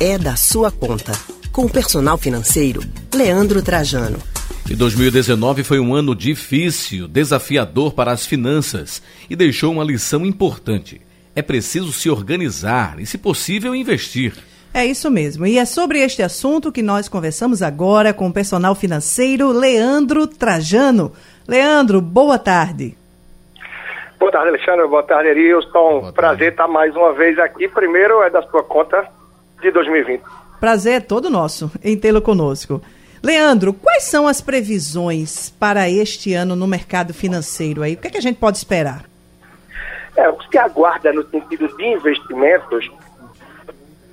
é da sua conta. Com o personal financeiro, Leandro Trajano. E 2019 foi um ano difícil, desafiador para as finanças e deixou uma lição importante. É preciso se organizar e, se possível, investir. É isso mesmo. E é sobre este assunto que nós conversamos agora com o personal financeiro Leandro Trajano. Leandro, boa tarde. Boa tarde, Alexandre. Boa tarde, Erilson. Boa Prazer estar mais uma vez aqui. Primeiro é da sua conta de 2020. Prazer é todo nosso em tê-lo conosco. Leandro, quais são as previsões para este ano no mercado financeiro aí? O que, é que a gente pode esperar? É, o que se aguarda no sentido de investimentos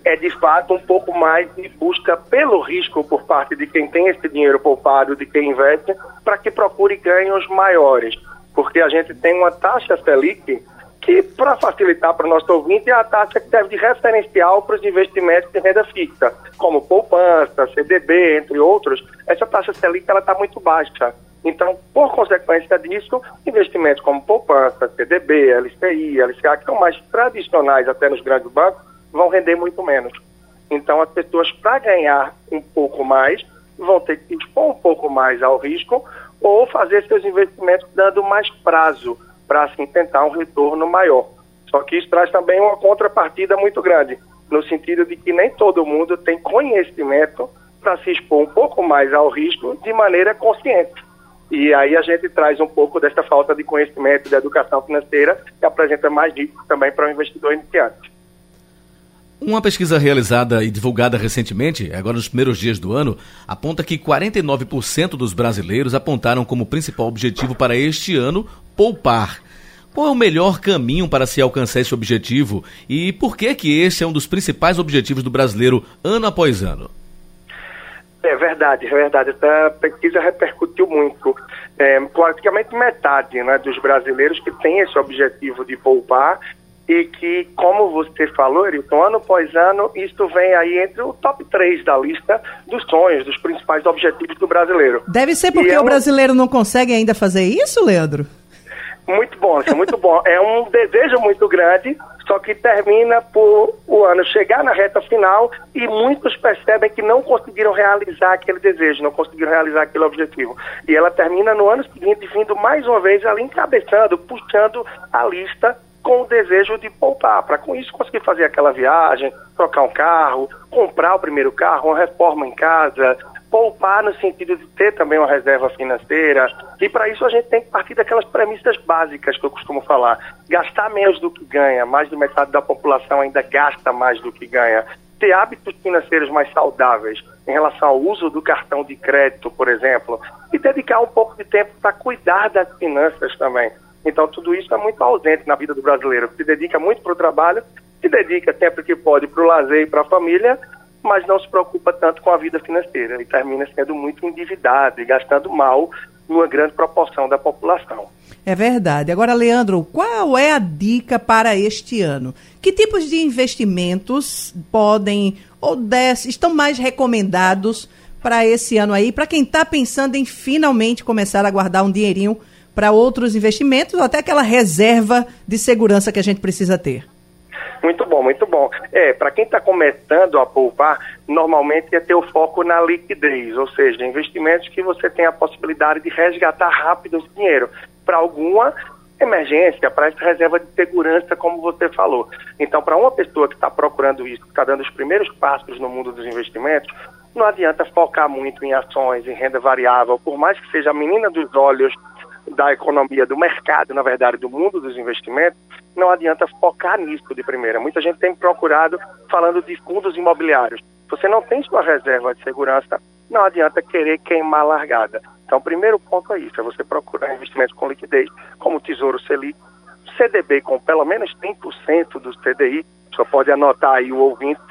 é de fato um pouco mais de busca pelo risco por parte de quem tem esse dinheiro poupado, de quem investe, para que procure ganhos maiores. Porque a gente tem uma taxa Selic que, para facilitar para o nosso ouvinte, é a taxa que serve de referencial para os investimentos de renda fixa, como poupança, CDB, entre outros. Essa taxa Selic está muito baixa. Então, por consequência disso, investimentos como poupança, CDB, LCI, LCA, que são mais tradicionais até nos grandes bancos, vão render muito menos. Então, as pessoas, para ganhar um pouco mais, vão ter que expor um pouco mais ao risco ou fazer seus investimentos dando mais prazo para assim tentar um retorno maior. Só que isso traz também uma contrapartida muito grande, no sentido de que nem todo mundo tem conhecimento para se expor um pouco mais ao risco de maneira consciente. E aí a gente traz um pouco dessa falta de conhecimento da educação financeira que apresenta mais risco também para o investidor iniciante. Uma pesquisa realizada e divulgada recentemente, agora nos primeiros dias do ano, aponta que 49% dos brasileiros apontaram como principal objetivo para este ano poupar. Qual é o melhor caminho para se alcançar esse objetivo e por que que esse é um dos principais objetivos do brasileiro ano após ano? É verdade, é verdade. Essa pesquisa repercutiu muito. É, praticamente metade né, dos brasileiros que têm esse objetivo de poupar e que, como você falou, Arilton, ano após ano, isso vem aí entre o top 3 da lista dos sonhos, dos principais objetivos do brasileiro. Deve ser porque é um... o brasileiro não consegue ainda fazer isso, Leandro? Muito bom, isso é muito bom. É um desejo muito grande, só que termina por o ano chegar na reta final e muitos percebem que não conseguiram realizar aquele desejo, não conseguiram realizar aquele objetivo. E ela termina no ano seguinte vindo mais uma vez ali encabeçando, puxando a lista com o desejo de poupar, para com isso conseguir fazer aquela viagem, trocar um carro, comprar o primeiro carro, uma reforma em casa, poupar no sentido de ter também uma reserva financeira. E para isso a gente tem que partir daquelas premissas básicas que eu costumo falar. Gastar menos do que ganha, mais de metade da população ainda gasta mais do que ganha. Ter hábitos financeiros mais saudáveis em relação ao uso do cartão de crédito, por exemplo, e dedicar um pouco de tempo para cuidar das finanças também. Então, tudo isso é muito ausente na vida do brasileiro, se dedica muito para o trabalho, se dedica sempre que pode para o lazer e para a família, mas não se preocupa tanto com a vida financeira e termina sendo muito endividado e gastando mal numa grande proporção da população. É verdade. Agora, Leandro, qual é a dica para este ano? Que tipos de investimentos podem ou des, estão mais recomendados para esse ano aí, para quem está pensando em finalmente começar a guardar um dinheirinho para outros investimentos ou até aquela reserva de segurança que a gente precisa ter? Muito bom, muito bom. É, para quem está começando a poupar, normalmente é ter o foco na liquidez, ou seja, investimentos que você tem a possibilidade de resgatar rápido esse dinheiro para alguma emergência, para essa reserva de segurança, como você falou. Então, para uma pessoa que está procurando isso, que está dando os primeiros passos no mundo dos investimentos, não adianta focar muito em ações, em renda variável, por mais que seja a menina dos olhos da economia, do mercado, na verdade, do mundo dos investimentos, não adianta focar nisso de primeira. Muita gente tem procurado falando de fundos imobiliários. Você não tem sua reserva de segurança, não adianta querer queimar a largada. Então, o primeiro ponto é isso, é você procurar investimentos com liquidez, como o Tesouro Selic, CDB com pelo menos 100% do CDI, só pode anotar aí o ouvinte,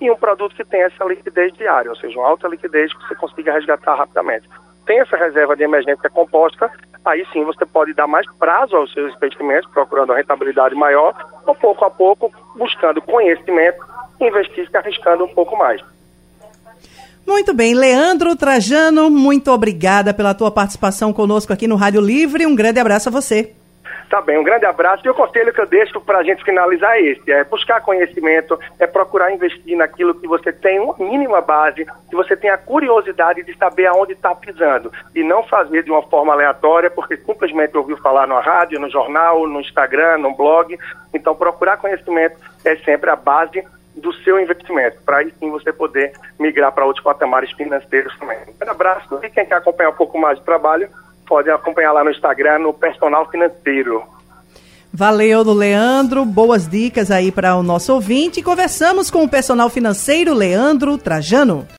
e um produto que tem essa liquidez diária, ou seja, uma alta liquidez que você consiga resgatar rapidamente tem essa reserva de emergência composta, aí sim você pode dar mais prazo aos seus investimentos, procurando a rentabilidade maior, ou pouco a pouco, buscando conhecimento, investir se arriscando um pouco mais. Muito bem, Leandro Trajano, muito obrigada pela tua participação conosco aqui no Rádio Livre. Um grande abraço a você. Tá bem, um grande abraço. E o conselho que eu deixo para a gente finalizar é esse: é buscar conhecimento, é procurar investir naquilo que você tem uma mínima base, que você tem a curiosidade de saber aonde está pisando. E não fazer de uma forma aleatória, porque simplesmente ouviu falar na rádio, no jornal, no Instagram, no blog. Então, procurar conhecimento é sempre a base do seu investimento, para aí sim você poder migrar para outros patamares financeiros também. Um abraço e quem quer acompanhar um pouco mais do trabalho, pode acompanhar lá no Instagram, no Personal Financeiro. Valeu, Leandro. Boas dicas aí para o nosso ouvinte. Conversamos com o personal financeiro Leandro Trajano.